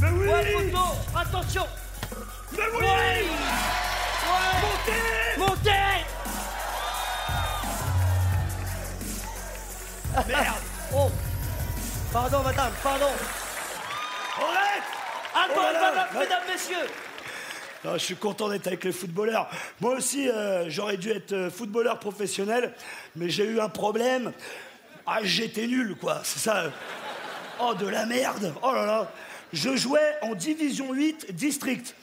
Mais oui. Ouais, photo, attention. Mais oui. Ouais. Montez. Montez. Merde. Oh. Pardon, madame, pardon. Arrête Attends, Oh là madame, ouais. mesdames, messieurs. Non, Je suis content d'être avec les footballeurs. Moi aussi, euh, j'aurais dû être euh, footballeur professionnel, mais j'ai eu un problème. Ah, j'étais nul, quoi, c'est ça. Oh, de la merde. Oh là là Je jouais en division 8 district.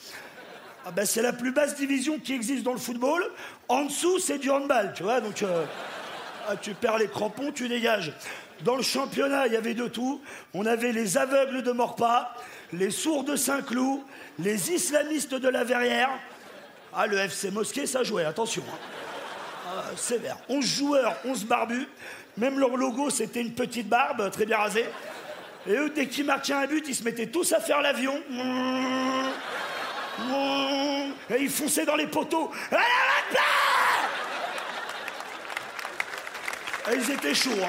Ah ben, c'est la plus basse division qui existe dans le football. En dessous, c'est du handball, tu vois, donc... euh, ah, tu perds les crampons, tu dégages. Dans le championnat, il y avait de tout. On avait les aveugles de Morpas, les sourds de Saint-Cloud, les islamistes de la Verrière. Ah, le FC Mosquée, ça jouait, attention. hein. Ah, sévère. 11 joueurs, 11 barbus. Même leur logo, c'était une petite barbe, très bien rasée. Et eux, dès qu'ils marquaient un but, ils se mettaient tous à faire l'avion. Et ils fonçaient dans les poteaux. Et ils étaient chauds. hein.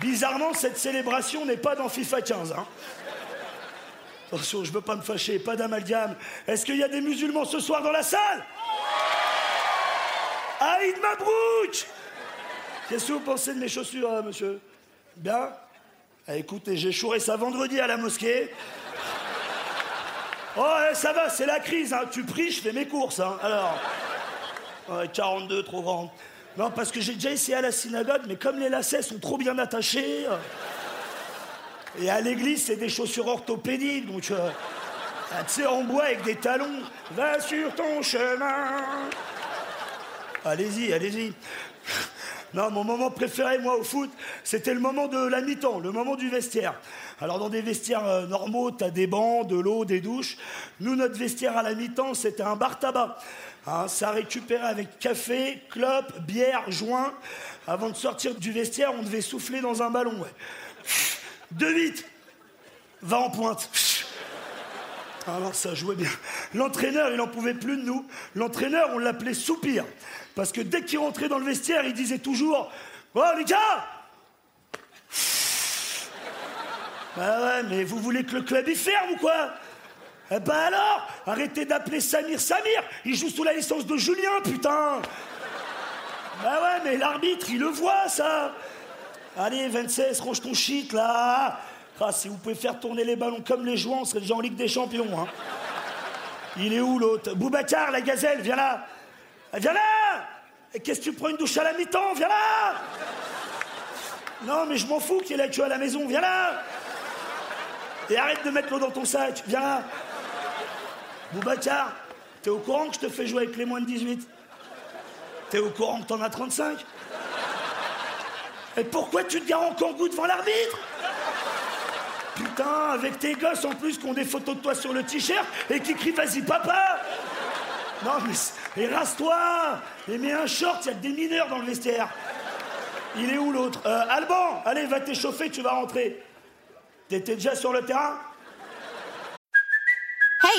Bizarrement, cette célébration n'est pas dans FIFA 15. hein. Attention, je veux pas me fâcher, pas d'amalgame. Est-ce qu'il y a des musulmans ce soir dans la salle? Aïd Mabrouk Qu'est-ce que vous pensez de mes chaussures, euh, monsieur? Bien? Ah, Écoutez, j'ai chouré ça vendredi à la mosquée. Oh, eh, ça va, c'est la crise. hein. Tu pries, je fais mes courses. hein. Alors, Ouais, 42, trop grand. Non, parce que j'ai déjà essayé à la synagogue, mais comme les lacets sont trop bien attachés. euh, Et à l'église, c'est des chaussures orthopédiques, donc. euh, ah, Tu sais, en bois avec des talons. Va sur ton chemin. Allez-y, allez-y. Non, mon moment préféré, moi, au foot, c'était le moment de la mi-temps, le moment du vestiaire. Alors, dans des vestiaires euh, normaux, t'as des bancs, de l'eau, des douches. Nous, notre vestiaire à la mi-temps, c'était un bar tabac. Hein, ça récupérait avec café, clope, bière, joint. Avant de sortir du vestiaire, on devait souffler dans un ballon, ouais. De vite Va en pointe alors ça jouait bien. L'entraîneur, il n'en pouvait plus de nous. L'entraîneur, on l'appelait Soupir. Parce que dès qu'il rentrait dans le vestiaire, il disait toujours Oh les gars Bah ouais, mais vous voulez que le club y ferme ou quoi? Eh ben alors Arrêtez d'appeler Samir Samir Il joue sous la licence de Julien, putain Bah ouais, mais l'arbitre, il le voit, ça Allez, 26, range ton shit, là Ah, si vous pouvez faire tourner les ballons comme les jouants, on serait déjà en Ligue des Champions, hein. Il est où, l'autre? Boubacar, la gazelle, viens là. Viens là! Et Qu'est-ce que tu prends une douche à la mi-temps? Viens là! Non, mais je m'en fous qu'il ait la queue à la maison, viens là! Et arrête de mettre l'eau dans ton sac, viens là! Boubacar, t'es au courant que je te fais jouer avec les moins de 18 T'es au courant que t'en as 35 Et pourquoi tu te gares en kangou devant l'arbitre? Putain, avec tes gosses en plus qui ont des photos de toi sur le t-shirt et qui crient vas-y papa Non mais... rase-toi Et mets un short, il y a des mineurs dans le vestiaire. Il est où l'autre? Euh, Alban, allez, va t'échauffer, tu vas rentrer. T'étais déjà sur le terrain?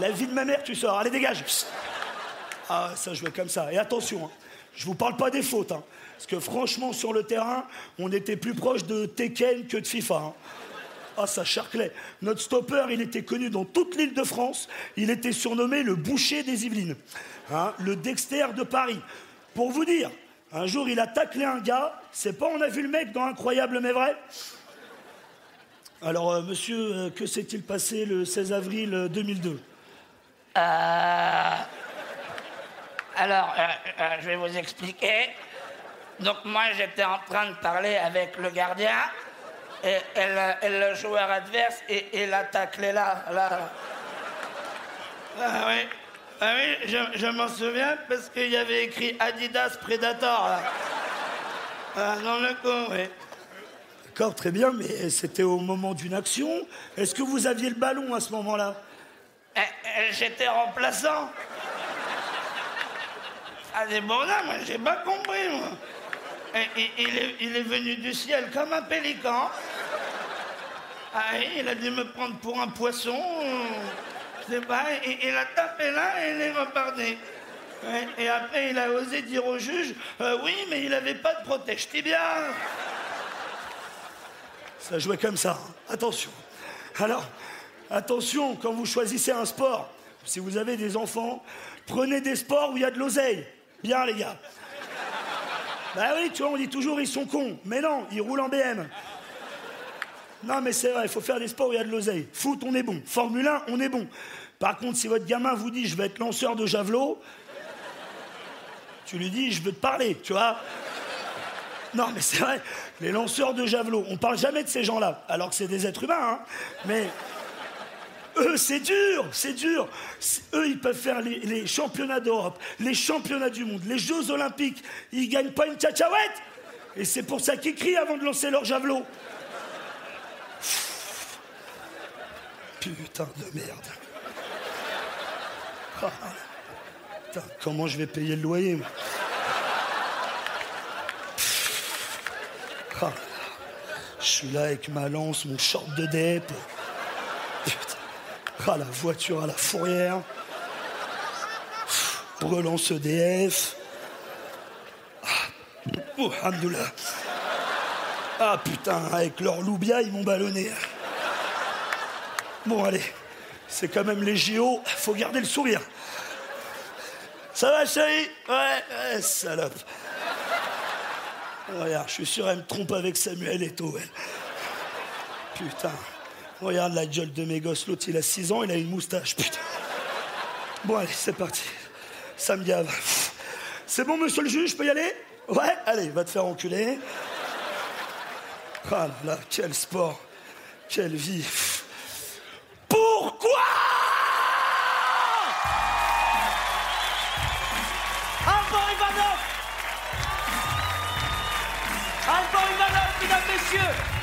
La vie de ma mère, tu sors. Allez, dégage. Ah, ça jouait comme ça. Et attention, hein, je vous parle pas des fautes. hein, parce que franchement, sur le terrain, on était plus proche de Tekken que de FIFA. hein. Ah, ça charclait. Notre stopper, il était connu dans toute l'île de France. Il était surnommé le boucher des Yvelines. Hein, le Dexter de Paris. Pour vous dire, un jour, il a taclé un gars. C'est pas on a vu le mec dans Incroyable mais vrai Alors, euh, monsieur, euh, que s'est-il passé le 16 avril euh, 2002 Alors, euh, euh, je vais vous expliquer. Donc moi, j'étais en train de parler avec le gardien et, le, joueur adverse et, et l'a taclé là. Ah oui, ah oui je, m'en souviens parce qu'il y avait écrit Adidas Predator. Ah, dans le coup, oui. D'accord, très bien, mais c'était au moment d'une action. Est-ce que vous aviez le ballon à ce moment-là? J'étais remplaçant. Ah, des bon là, moi, j'ai pas compris, moi. Et- et- il, est, venu du ciel comme un pélican. Ah, il a dû me prendre pour un poisson. Je sais pas, et, il a tapé là et il est reparti. Ouais, Et après, il a osé dire au juge euh, Oui, mais il avait pas de protège tibia. Ça jouait comme ça. hein. Attention. Alors, attention, quand vous choisissez un sport, si vous avez des enfants, prenez des sports où il y a de l'oseille. Bien, les gars. Bah oui, tu vois, on dit toujours ils sont cons. Mais non, ils roulent en BM. Non, mais c'est vrai, il faut faire des sports où il y a de l'oseille. Foot, on est bon. Formule 1, on est bon. Par contre, si votre gamin vous dit je vais être lanceur de javelot, tu lui dis je veux te parler, tu vois. Non, mais c'est vrai, les lanceurs de javelot, on parle jamais de ces gens-là, alors que c'est des êtres humains, hein. Mais eux, c'est dur, c'est dur. Eux, ils peuvent faire les, championnats d'Europe, les championnats du monde, les Jeux Olympiques. Ils gagnent pas une tchatchouette. Et c'est pour ça qu'ils crient avant de lancer leur javelot. Putain de merde. Ah. Comment je vais payer le loyer Ah. Je suis là avec ma lance, mon short de dep. Putain. Ah, la voiture à la fourrière. Relance EDF. Ah. Oh. Ah putain, avec leur loubia, ils m'ont ballonné. Bon, allez, c'est quand même les JO, faut garder le sourire. Ça va, chérie? Ouais, ouais, salope. Regarde, je suis sûr, elle me trompe avec Samuel Eto'o, elle. Putain. Regarde la gueule de mes gosses. L'autre, il a 6 ans, il a une moustache. Putain. Bon, allez, c'est parti. Ça me gave. C'est bon, monsieur le juge, je peux y aller? Ouais, allez, va te faire enculer. Ah là là, quel sport. Quelle vie. Pourquoi? Alban Ivanov Alban Ivanov, mesdames, messieurs